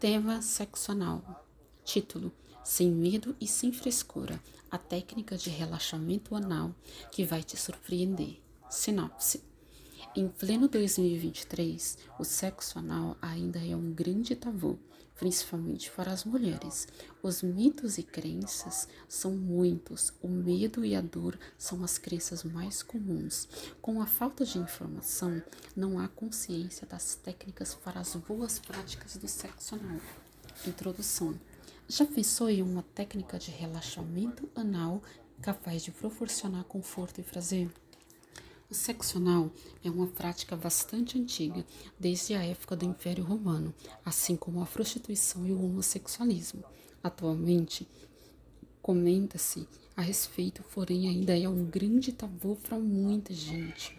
Tema sexo anal. Título: Sem medo e sem frescura. A técnica de relaxamento anal que vai te surpreender. Sinopse. Em pleno 2023, o sexo anal ainda é um grande tabu principalmente para as mulheres. Os mitos e crenças são muitos, o medo e a dor são as crenças mais comuns. Com a falta de informação, não há consciência das técnicas para as boas práticas do sexo anal. Introdução. Já pensou em uma técnica de relaxamento anal capaz de proporcionar conforto e prazer? O sexo anal é uma prática bastante antiga, desde a época do Império Romano, assim como a prostituição e o homossexualismo. Atualmente, comenta-se a respeito, porém ainda é um grande tabu para muita gente.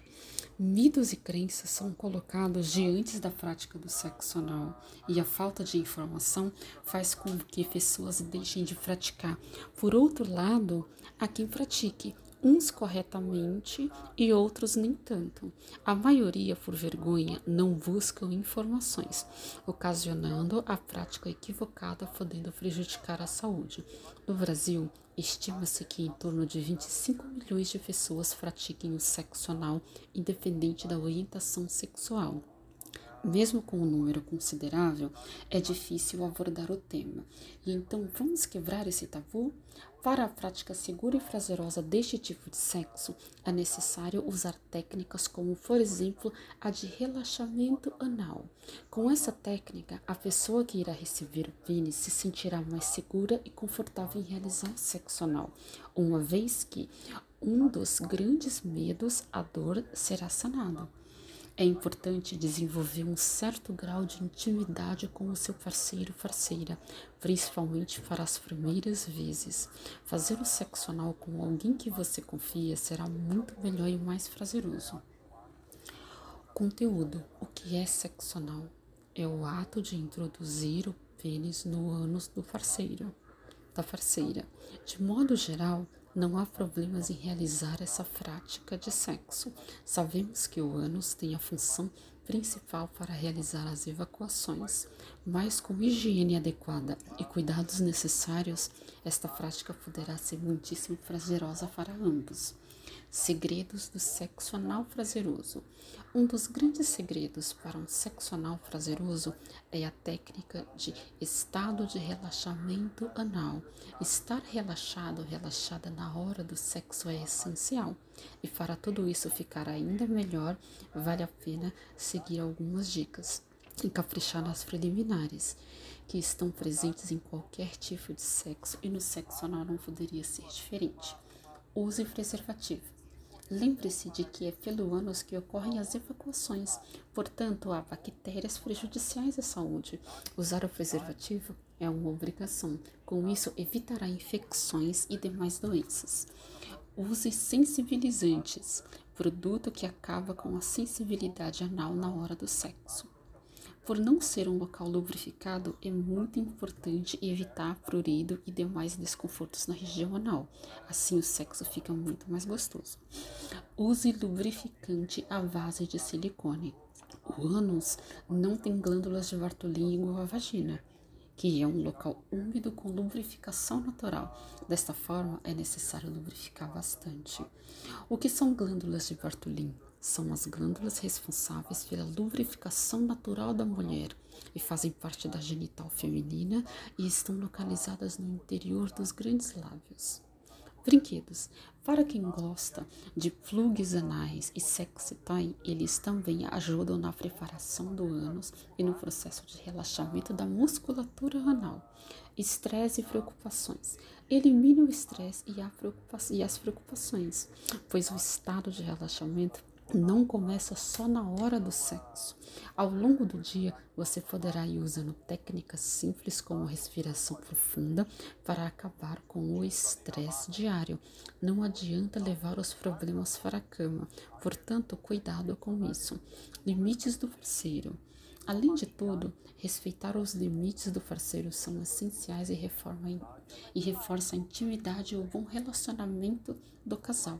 Mitos e crenças são colocados diante da prática do sexo anal e a falta de informação faz com que pessoas deixem de praticar. Por outro lado, há quem pratique uns corretamente e outros nem tanto. A maioria, por vergonha, não buscam informações, ocasionando a prática equivocada, podendo prejudicar a saúde. No Brasil, estima-se que em torno de 25 milhões de pessoas pratiquem o sexo anal, independente da orientação sexual. Mesmo com um número considerável, é difícil abordar o tema. E então vamos quebrar esse tabu? Para a prática segura e prazerosa deste tipo de sexo, é necessário usar técnicas como, por exemplo, a de relaxamento anal. Com essa técnica, a pessoa que irá receber o pênis se sentirá mais segura e confortável em realizar sexo anal, uma vez que um dos grandes medos, a dor, será sanado. É importante desenvolver um certo grau de intimidade com o seu parceiro parceira, principalmente para as primeiras vezes. Fazer o sexo anal com alguém que você confia será muito melhor e mais prazeroso. Conteúdo: O que é sexo anal? É o ato de introduzir o pênis no ânus do parceiro, da parceira. De modo geral, não há problemas em realizar essa prática de sexo. Sabemos que o ânus tem a função principal para realizar as evacuações, mas com higiene adequada e cuidados necessários, esta prática poderá ser muitíssimo prazerosa para ambos. Segredos do sexo anal prazeroso. Um dos grandes segredos para um sexo anal prazeroso é a técnica de estado de relaxamento anal. Estar relaxado, relaxada na hora do sexo é essencial. E para tudo isso ficar ainda melhor, vale a pena seguir algumas dicas e caprichar nas preliminares, que estão presentes em qualquer tipo de sexo e no sexo anal não poderia ser diferente. Use preservativo. Lembre-se de que é pelo ânus que ocorrem as evacuações, portanto, há bactérias prejudiciais à saúde. Usar o preservativo é uma obrigação, com isso, evitará infecções e demais doenças. Use sensibilizantes produto que acaba com a sensibilidade anal na hora do sexo. Por não ser um local lubrificado, é muito importante evitar prurido e demais desconfortos na região anal. Assim, o sexo fica muito mais gostoso. Use lubrificante à base de silicone. O ânus não tem glândulas de Bartolin igual à vagina, que é um local úmido com lubrificação natural. Desta forma, é necessário lubrificar bastante. O que são glândulas de Bartolin? São as glândulas responsáveis pela lubrificação natural da mulher e fazem parte da genital feminina e estão localizadas no interior dos grandes lábios. Brinquedos. Para quem gosta de plugs anais e sexy toy, eles também ajudam na preparação do ânus e no processo de relaxamento da musculatura anal. Estresse e preocupações. Elimine o estresse e, e as preocupações, pois o estado de relaxamento não começa só na hora do sexo. Ao longo do dia, você poderá ir usando técnicas simples como respiração profunda para acabar com o estresse diário. Não adianta levar os problemas para a cama, portanto, cuidado com isso. Limites do parceiro. Além de tudo, respeitar os limites do parceiro são essenciais e, reforma, e reforça a intimidade e o bom relacionamento do casal.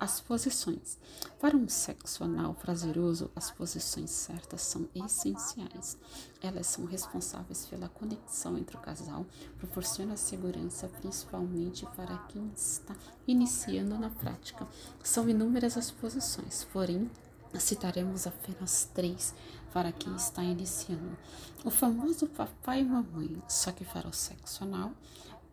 As posições. Para um sexo anal prazeroso, as posições certas são essenciais. Elas são responsáveis pela conexão entre o casal, proporcionam segurança principalmente para quem está iniciando na prática. São inúmeras as posições, porém citaremos apenas três para quem está iniciando. O famoso papai e mamãe, só que para o sexo anal.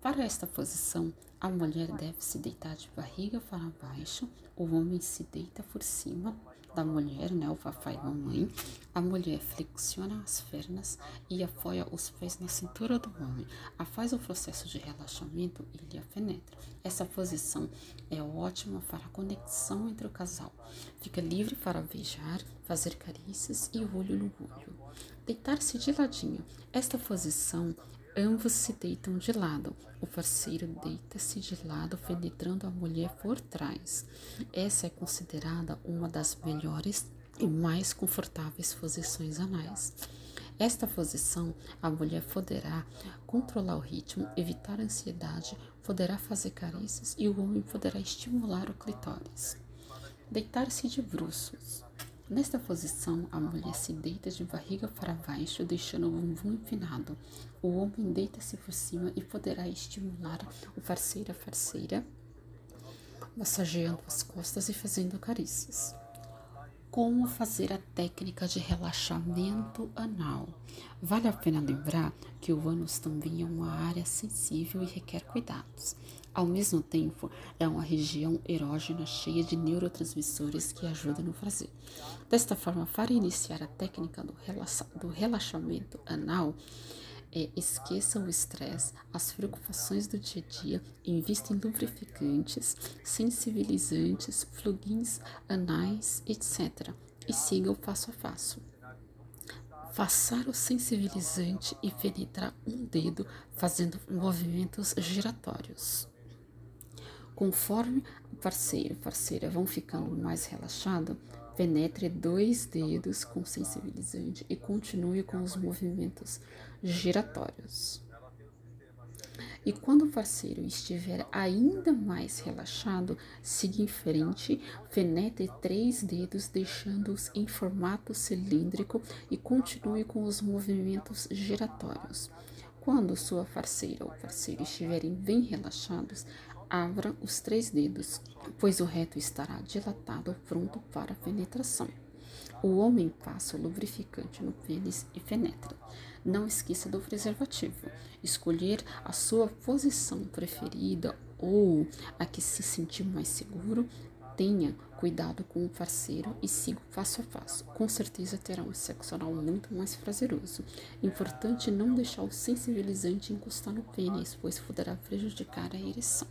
Para esta posição, a mulher deve se deitar de barriga para baixo, o homem se deita por cima da mulher, né, o papai e a mamãe. A mulher flexiona as pernas e apoia os pés na cintura do homem. Após o processo de relaxamento, ele a penetra. Essa posição é ótima para a conexão entre o casal. Fica livre para beijar, fazer carícias e olho no olho. Deitar-se de ladinho. Esta posição Ambos se deitam de lado. O parceiro deita-se de lado, penetrando a mulher por trás. Essa é considerada uma das melhores e mais confortáveis posições anais. Esta posição, a mulher poderá controlar o ritmo, evitar a ansiedade, poderá fazer carícias e o homem poderá estimular o clitóris. Deitar-se de bruços. Nesta posição, a mulher se deita de barriga para baixo, deixando o bumbum empinado. O homem deita-se por cima e poderá estimular o parceiro a parceira, massageando as costas e fazendo carícias. Como fazer a técnica de relaxamento anal? Vale a pena lembrar que o ânus também é uma área sensível e requer cuidados. Ao mesmo tempo, é uma região erógena cheia de neurotransmissores que ajudam no prazer. Desta forma, para iniciar a técnica do, relaxa do relaxamento anal, é, esqueça o estresse, as preocupações do dia a dia, invista em lubrificantes, sensibilizantes, plugins anais, etc. E siga o passo a passo. Passar o sensibilizante e penetrar um dedo fazendo movimentos giratórios. Conforme o parceiro e parceira vão ficando mais relaxado, penetre dois dedos com sensibilizante e continue com os movimentos giratórios. E quando o parceiro estiver ainda mais relaxado, siga em frente, penetre três dedos, deixando-os em formato cilíndrico e continue com os movimentos giratórios. Quando sua parceira ou parceiro estiverem bem relaxados, Abra os três dedos, pois o reto estará dilatado pronto para penetração. O homem passa o lubrificante no pênis e penetra. Não esqueça do preservativo. Escolher a sua posição preferida ou a que se sentir mais seguro. Tenha cuidado com o parceiro e siga passo a passo. Com certeza terá um sexo anal muito mais prazeroso. Importante não deixar o sensibilizante encostar no pênis, pois poderá prejudicar a ereção.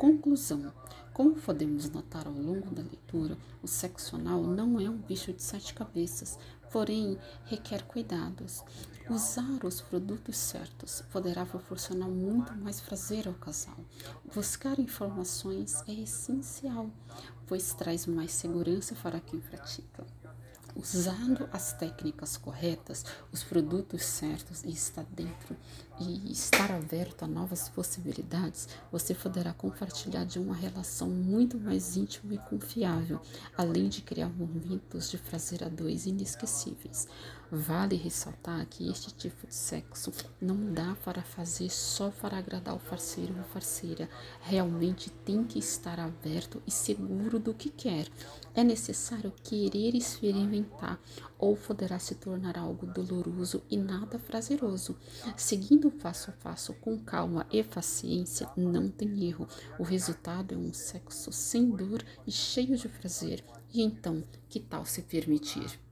Conclusão: como podemos notar ao longo da leitura, o sexo anal não é um bicho de sete cabeças, porém requer cuidados. Usar os produtos certos poderá proporcionar muito mais prazer ao casal. Buscar informações é essencial, pois traz mais segurança para quem pratica. Usando as técnicas corretas, os produtos certos e estar dentro e estar aberto a novas possibilidades, você poderá compartilhar de uma relação muito mais íntima e confiável, além de criar momentos de prazer a dois inesquecíveis. Vale ressaltar que este tipo de sexo não dá para fazer só para agradar o parceiro ou parceira. Realmente tem que estar aberto e seguro do que quer. É necessário querer experimentar ou poderá se tornar algo doloroso e nada prazeroso. Seguindo passo a passo com calma e paciência, não tem erro. O resultado é um sexo sem dor e cheio de prazer. E então, que tal se permitir?